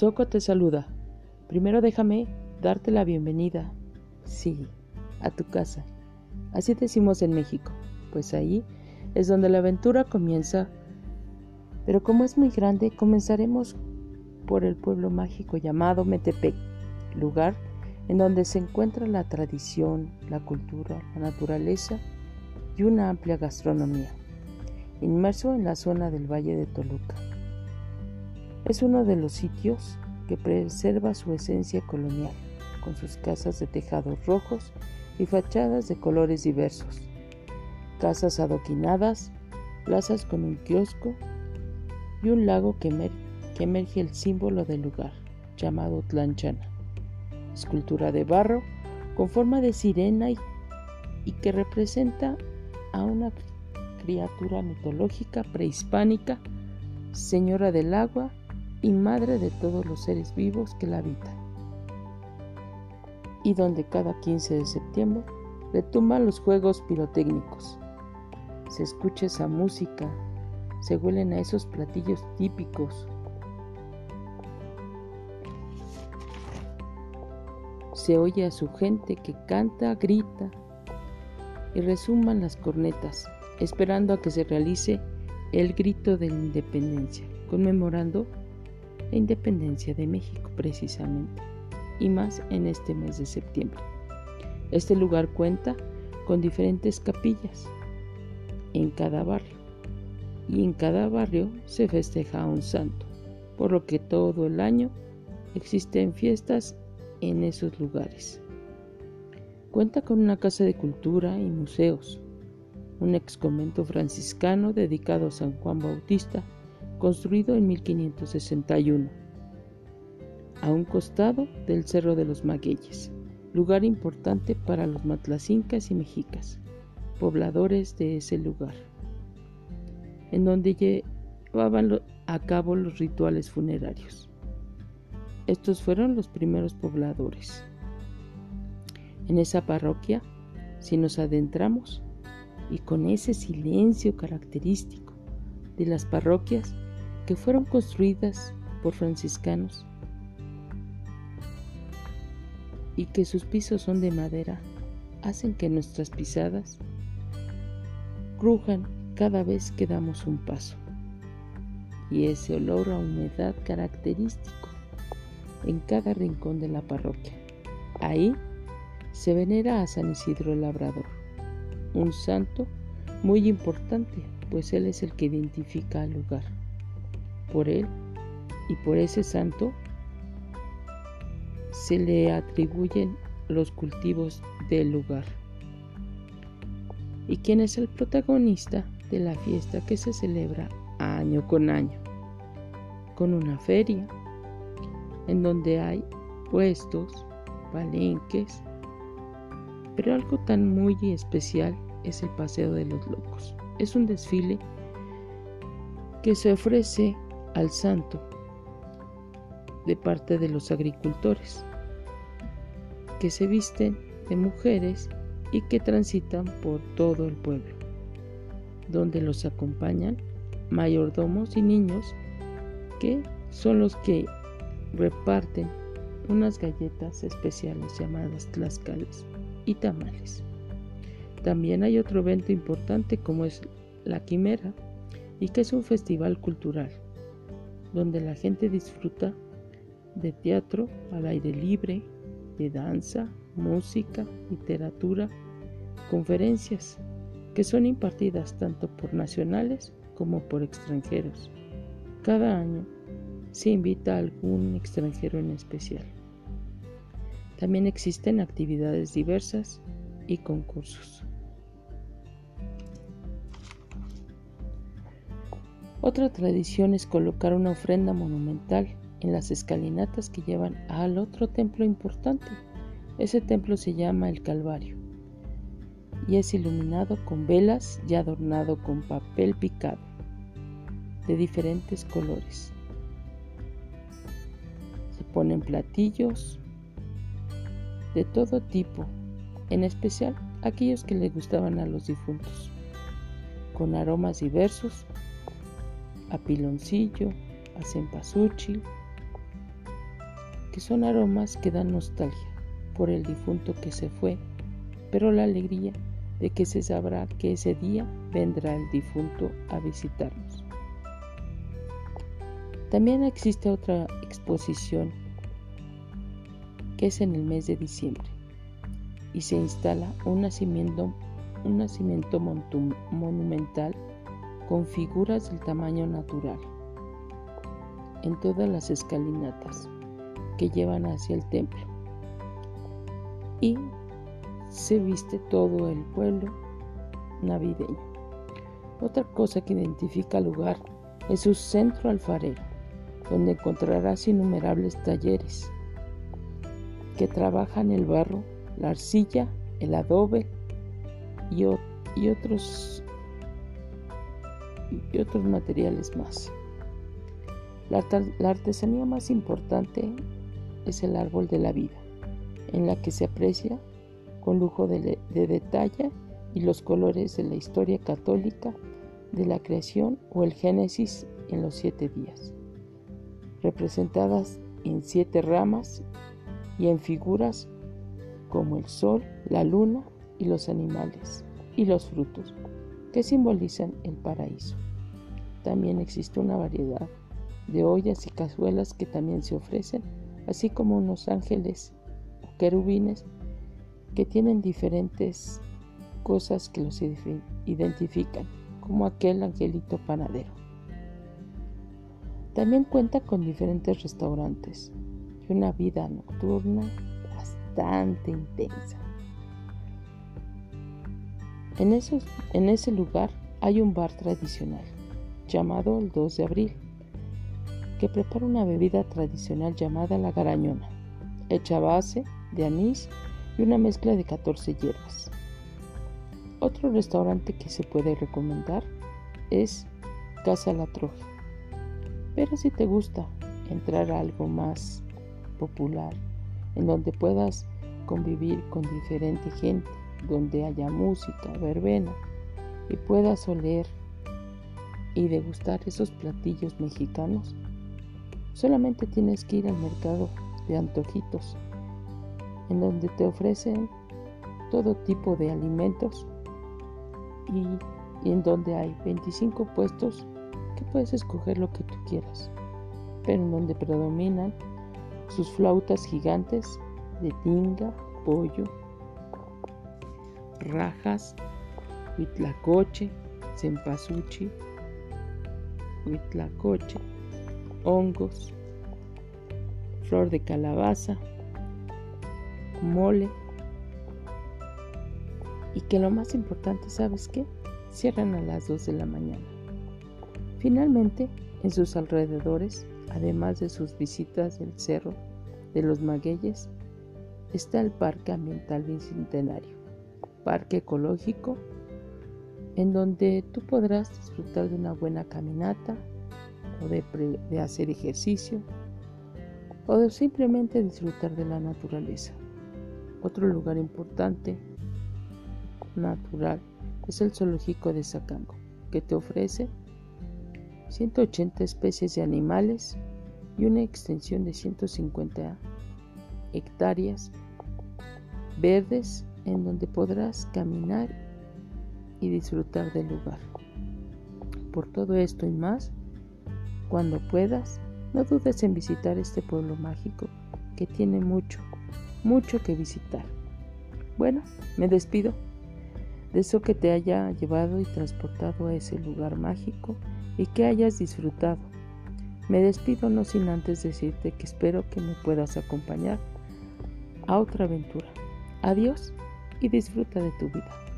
Soco te saluda. Primero déjame darte la bienvenida, sí, a tu casa. Así decimos en México, pues ahí es donde la aventura comienza. Pero como es muy grande, comenzaremos por el pueblo mágico llamado Metepec, lugar en donde se encuentra la tradición, la cultura, la naturaleza y una amplia gastronomía, inmerso en la zona del Valle de Toluca. Es uno de los sitios que preserva su esencia colonial, con sus casas de tejados rojos y fachadas de colores diversos, casas adoquinadas, plazas con un kiosco y un lago que, emerge el símbolo del lugar, llamado Tlanchana, escultura de barro con forma de sirena y, que representa a una criatura mitológica prehispánica, señora del agua y madre de todos los seres vivos que la habitan. Y donde cada 15 de septiembre retumban los juegos pirotécnicos. Se escucha esa música, se huelen a esos platillos típicos. Se oye a su gente que canta, grita y resuman las cornetas, esperando a que se realice el grito de la independencia, conmemorando la independencia de México precisamente, y más en este mes de septiembre. Este lugar cuenta con diferentes capillas en cada barrio, y en cada barrio se festeja a un santo, por lo que todo el año existen fiestas en esos lugares. Cuenta con una casa de cultura y museos, un ex convento franciscano dedicado a San Juan Bautista, construido en 1561, a un costado del Cerro de los Magueyes, lugar importante para los matlacincas y mexicas, pobladores de ese lugar, en donde llevaban a cabo los rituales funerarios. Estos fueron los primeros pobladores. En esa parroquia, si nos adentramos, y con ese silencio característico de las parroquias, que fueron construidas por franciscanos y que sus pisos son de madera, hacen que nuestras pisadas crujan cada vez que damos un paso. Y ese olor a humedad característico en cada rincón de la parroquia. Ahí se venera a San Isidro el Labrador, un santo muy importante, pues él es el que identifica al lugar por él y por ese santo se le atribuyen los cultivos del lugar. ¿Y quién es el protagonista de la fiesta que se celebra año con año? Con una feria en donde hay puestos, palenques, pero algo tan muy especial es el Paseo de los Locos. Es un desfile que se ofrece al santo de parte de los agricultores, que se visten de mujeres y que transitan por todo el pueblo, donde los acompañan mayordomos y niños que son los que reparten unas galletas especiales llamadas tlascales y tamales. También hay otro evento importante como es la quimera y que es un festival cultural donde la gente disfruta de teatro al aire libre, de danza, música, literatura, conferencias que son impartidas tanto por nacionales como por extranjeros. Cada año se invita a algún extranjero en especial. También existen actividades diversas y concursos. Otra tradición es colocar una ofrenda monumental en las escalinatas que llevan al otro templo importante. Ese templo se llama el Calvario y es iluminado con velas y adornado con papel picado de diferentes colores. Se ponen platillos de todo tipo, en especial aquellos que le gustaban a los difuntos, con aromas diversos a piloncillo, a cempasúchil, que son aromas que dan nostalgia por el difunto que se fue, pero la alegría de que se sabrá que ese día vendrá el difunto a visitarnos. También existe otra exposición que es en el mes de diciembre y se instala un nacimiento, un nacimiento monumental con figuras del tamaño natural en todas las escalinatas que llevan hacia el templo y se viste todo el pueblo navideño. Otra cosa que identifica el lugar es su centro alfarero, donde encontrarás innumerables talleres que trabajan el barro, la arcilla, el adobe y, otros, y otros materiales más. La, artesanía más importante es el árbol de la vida, en la que se aprecia con lujo de, detalle y los colores de la historia católica de la creación o el Génesis en los siete días, representadas en siete ramas y en figuras como el sol, la luna y los animales y los frutos, que simbolizan el paraíso. También existe una variedad de ollas y cazuelas que también se ofrecen, así como unos ángeles o querubines que tienen diferentes cosas que los identifican, como aquel angelito panadero. También cuenta con diferentes restaurantes y una vida nocturna bastante intensa. En, ese lugar hay un bar tradicional llamado el 2 de abril, que prepara una bebida tradicional llamada la garañona, hecha a base de anís y una mezcla de 14 hierbas. Otro restaurante que se puede recomendar es Casa La Troja. Pero si te gusta entrar a algo más popular, en donde puedas convivir con diferente gente, donde haya música, verbena y puedas oler y degustar esos platillos mexicanos, solamente tienes que ir al mercado de antojitos en donde te ofrecen todo tipo de alimentos y, en donde hay 25 puestos que puedes escoger lo que tú quieras, pero en donde predominan sus flautas gigantes de tinga, pollo, rajas, huitlacoche, cempasúchil, huitlacoche, hongos, flor de calabaza, mole. Y que lo más importante, ¿sabes qué? Cierran a las 2 de la mañana. Finalmente, en sus alrededores, además de sus visitas del Cerro de los Magueyes, está el Parque Ambiental Bicentenario, parque ecológico, en donde tú podrás disfrutar de una buena caminata o de, hacer ejercicio o de simplemente disfrutar de la naturaleza. Otro lugar importante natural es el zoológico de Sacango, que te ofrece 180 especies de animales y una extensión de 150 hectáreas verdes en donde podrás caminar y disfrutar del lugar. Por todo esto y más, cuando puedas, no dudes en visitar este pueblo mágico que tiene mucho, mucho que visitar. Bueno, me despido. Deseo que te haya llevado y transportado a ese lugar mágico y que hayas disfrutado. Me despido no sin antes decirte que espero que me puedas acompañar a otra aventura. Adiós y disfruta de tu vida.